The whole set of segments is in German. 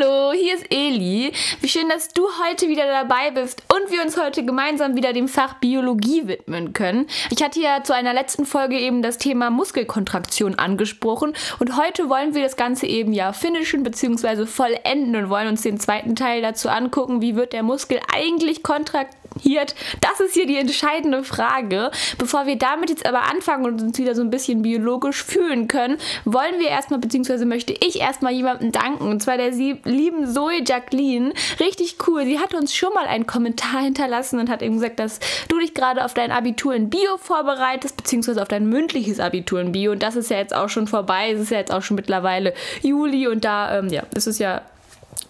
Hallo, hier ist Eli. Wie schön, dass du heute wieder dabei bist und wir uns heute gemeinsam wieder dem Fach Biologie widmen können. Ich hatte ja zu einer letzten Folge eben das Thema Muskelkontraktion angesprochen und heute wollen wir das Ganze eben ja finishen bzw. vollenden und wollen uns den zweiten Teil dazu angucken, wie wird der Muskel eigentlich kontraktiert kontrahiert? Das ist hier die entscheidende Frage. Bevor wir damit jetzt aber anfangen und uns wieder so ein bisschen biologisch fühlen können, wollen wir erstmal, beziehungsweise möchte ich erstmal jemandem danken. Und zwar der lieben Zoe Jacqueline. Richtig cool. Sie hat uns schon mal einen Kommentar hinterlassen und hat eben gesagt, dass du dich gerade auf dein Abitur in Bio vorbereitest, beziehungsweise auf dein mündliches Abitur in Bio. Und das ist ja jetzt auch schon vorbei. Es ist ja jetzt auch schon mittlerweile Juli und da, ähm, ja, ist es ja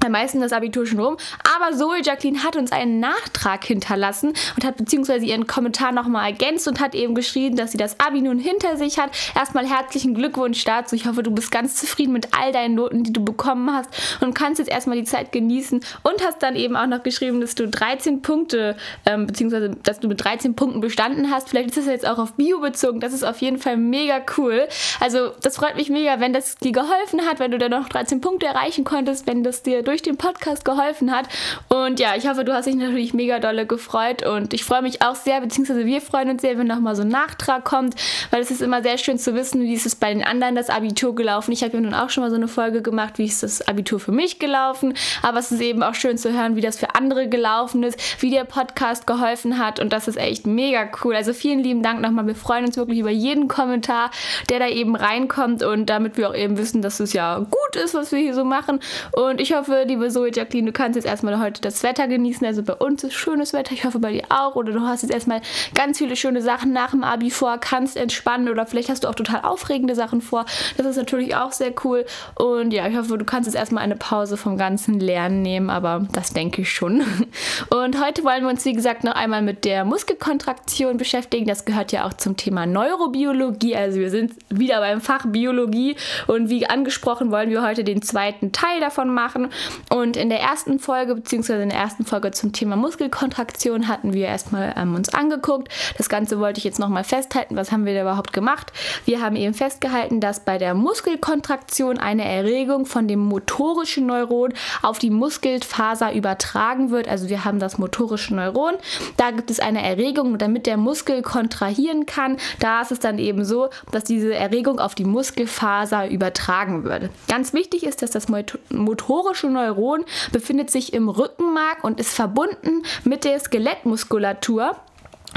am meisten das Abitur schon rum. Aber Zoe Jacqueline hat uns einen Nachtrag hinterlassen und hat beziehungsweise ihren Kommentar nochmal ergänzt und hat eben geschrieben, dass sie das Abi nun hinter sich hat. Erstmal herzlichen Glückwunsch dazu. Ich hoffe, du bist ganz zufrieden mit all deinen Noten, die du bekommen hast und kannst jetzt erstmal die Zeit genießen und hast dann eben auch noch geschrieben, dass du 13 Punkte, ähm, beziehungsweise dass du mit 13 Punkten bestanden hast. Vielleicht ist das jetzt auch auf Bio bezogen. Das ist auf jeden Fall mega cool. Also das freut mich mega, wenn das dir geholfen hat, wenn du dann noch 13 Punkte erreichen konntest, wenn das dir durch den Podcast geholfen hat. Und ja, ich hoffe, du hast dich natürlich mega dolle gefreut und ich freue mich auch sehr, beziehungsweise wir freuen uns sehr, wenn nochmal so ein Nachtrag kommt, weil es ist immer sehr schön zu wissen, wie ist es bei den anderen das Abitur gelaufen. Ich habe ja nun auch schon mal so eine Folge gemacht, wie ist das Abitur für mich gelaufen, aber es ist eben auch schön zu hören, wie das für andere gelaufen ist, wie der Podcast geholfen hat und das ist echt mega cool. Also vielen lieben Dank nochmal. Wir freuen uns wirklich über jeden Kommentar, der da eben reinkommt und damit wir auch eben wissen, dass es ja gut ist, was wir hier so machen. Und ich hoffe, liebe Zoe Jacqueline, du kannst jetzt erstmal heute das Wetter genießen. Also bei uns ist schönes Wetter. Ich hoffe bei dir auch. Oder du hast jetzt erstmal ganz viele schöne Sachen nach dem Abi vor, kannst entspannen oder vielleicht hast du auch total aufregende Sachen vor. Das ist natürlich auch sehr cool. Und ja, ich hoffe, du kannst jetzt erstmal eine Pause vom ganzen Lernen nehmen, aber das denke ich schon. Und heute wollen wir uns, wie gesagt, noch einmal mit der Muskelkontraktion beschäftigen. Das gehört ja auch zum Thema Neurobiologie. Also wir sind wieder beim Fach Biologie und wie angesprochen wollen wir heute den zweiten Teil davon machen. Und in der ersten Folge, beziehungsweise in der ersten Folge zum Thema Muskelkontraktion, hatten wir erstmal ähm, uns angeguckt. Das Ganze wollte ich jetzt nochmal festhalten. Was haben wir da überhaupt gemacht? Wir haben eben festgehalten, dass bei der Muskelkontraktion eine Erregung von dem motorischen Neuron auf die Muskelfaser übertragen wird. Also wir haben das motorische Neuron. Da gibt es eine Erregung, damit der Muskel kontrahieren kann. Da ist es dann eben so, dass diese Erregung auf die Muskelfaser übertragen wird. Ganz wichtig ist, dass das motorische Neuron befindet sich im Rückenmark und ist verbunden mit der Skelettmuskulatur.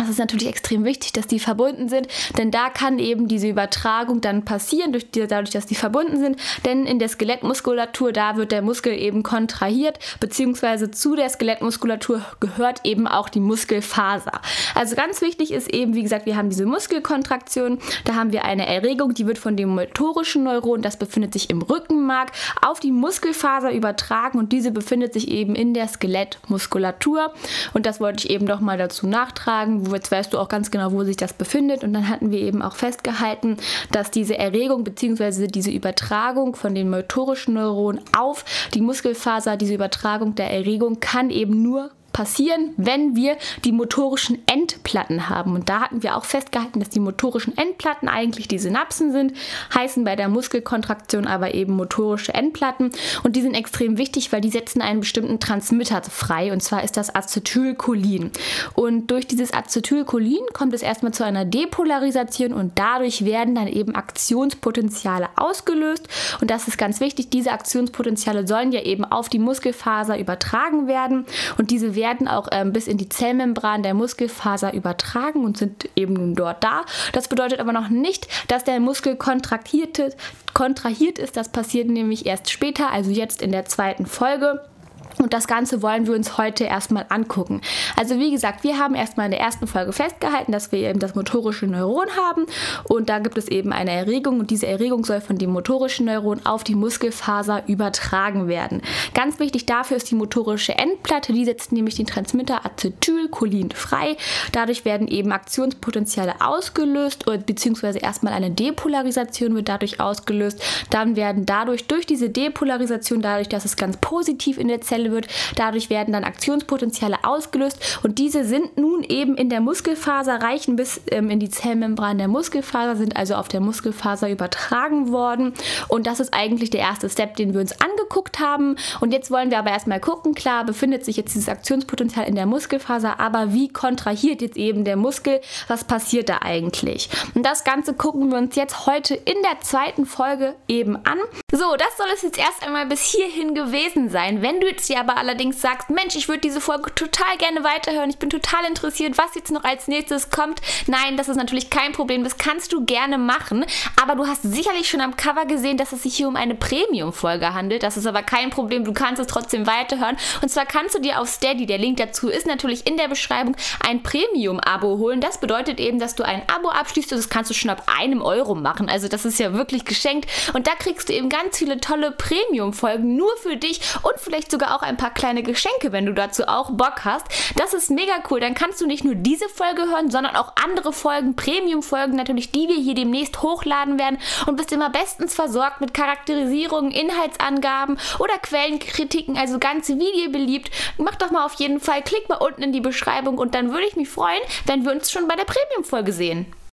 Es ist natürlich extrem wichtig, dass die verbunden sind, denn da kann eben diese Übertragung dann passieren, durch die, dadurch, dass die verbunden sind. Denn in der Skelettmuskulatur, da wird der Muskel eben kontrahiert, beziehungsweise zu der Skelettmuskulatur gehört eben auch die Muskelfaser. Also ganz wichtig ist eben, wie gesagt, wir haben diese Muskelkontraktion, da haben wir eine Erregung, die wird von dem motorischen Neuron, das befindet sich im Rückenmark, auf die Muskelfaser übertragen und diese befindet sich eben in der Skelettmuskulatur. Und das wollte ich eben doch mal dazu nachtragen wo jetzt weißt du auch ganz genau, wo sich das befindet. Und dann hatten wir eben auch festgehalten, dass diese Erregung bzw. diese Übertragung von den motorischen Neuronen auf die Muskelfaser, diese Übertragung der Erregung kann eben nur passieren, wenn wir die motorischen Endplatten haben. Und da hatten wir auch festgehalten, dass die motorischen Endplatten eigentlich die Synapsen sind, heißen bei der Muskelkontraktion aber eben motorische Endplatten. Und die sind extrem wichtig, weil die setzen einen bestimmten Transmitter frei, und zwar ist das Acetylcholin. Und durch dieses Acetylcholin kommt es erstmal zu einer Depolarisation und dadurch werden dann eben Aktionspotenziale ausgelöst. Und das ist ganz wichtig, diese Aktionspotenziale sollen ja eben auf die Muskelfaser übertragen werden. Und diese werden werden auch ähm, bis in die Zellmembran der Muskelfaser übertragen und sind eben nun dort da. Das bedeutet aber noch nicht, dass der Muskel kontrahiert ist. Das passiert nämlich erst später, also jetzt in der zweiten Folge. Und das Ganze wollen wir uns heute erstmal angucken. Also wie gesagt, wir haben erstmal in der ersten Folge festgehalten, dass wir eben das motorische Neuron haben und da gibt es eben eine Erregung und diese Erregung soll von dem motorischen Neuron auf die Muskelfaser übertragen werden. Ganz wichtig dafür ist die motorische Endplatte, die setzt nämlich den Transmitter Acetylcholin frei. Dadurch werden eben Aktionspotenziale ausgelöst beziehungsweise erstmal eine Depolarisation wird dadurch ausgelöst. Dann werden dadurch durch diese Depolarisation, dadurch, dass es ganz positiv in der Zelle Muskelzelle wird. Dadurch werden dann Aktionspotenziale ausgelöst und diese sind nun eben in der Muskelfaser, reichen bis ähm, in die Zellmembran der Muskelfaser, sind also auf der Muskelfaser übertragen worden. Und das ist eigentlich der erste Step, den wir uns angeguckt haben. Und jetzt wollen wir aber erstmal gucken, klar, befindet sich jetzt dieses Aktionspotenzial in der Muskelfaser, aber wie kontrahiert jetzt eben der Muskel? Was passiert da eigentlich? Und das Ganze gucken wir uns jetzt heute in der zweiten Folge eben an. So, das soll es jetzt erst einmal bis hierhin gewesen sein. Wenn du jetzt dir aber allerdings sagst, Mensch, ich würde diese Folge total gerne weiterhören, ich bin total interessiert, was jetzt noch als nächstes kommt. Nein, das ist natürlich kein Problem, das kannst du gerne machen. Aber du hast sicherlich schon am Cover gesehen, dass es sich hier um eine Premium-Folge handelt. Das ist aber kein Problem, du kannst es trotzdem weiterhören. Und zwar kannst du dir auf Steady, der Link dazu ist natürlich in der Beschreibung, ein Premium-Abo holen. Das bedeutet eben, dass du ein Abo abschließt und das kannst du schon ab einem Euro machen. Also das ist ja wirklich geschenkt. Und da kriegst du eben ganz viele tolle Premium-Folgen nur für dich und vielleicht sogar auch ein paar kleine Geschenke, wenn du dazu auch Bock hast. Das ist mega cool. Dann kannst du nicht nur diese Folge hören, sondern auch andere Folgen, Premium-Folgen natürlich, die wir hier demnächst hochladen werden und bist immer bestens versorgt mit Charakterisierungen, Inhaltsangaben oder Quellenkritiken, also ganz Video beliebt. Mach doch mal auf jeden Fall, klick mal unten in die Beschreibung und dann würde ich mich freuen, wenn wir uns schon bei der Premium-Folge sehen.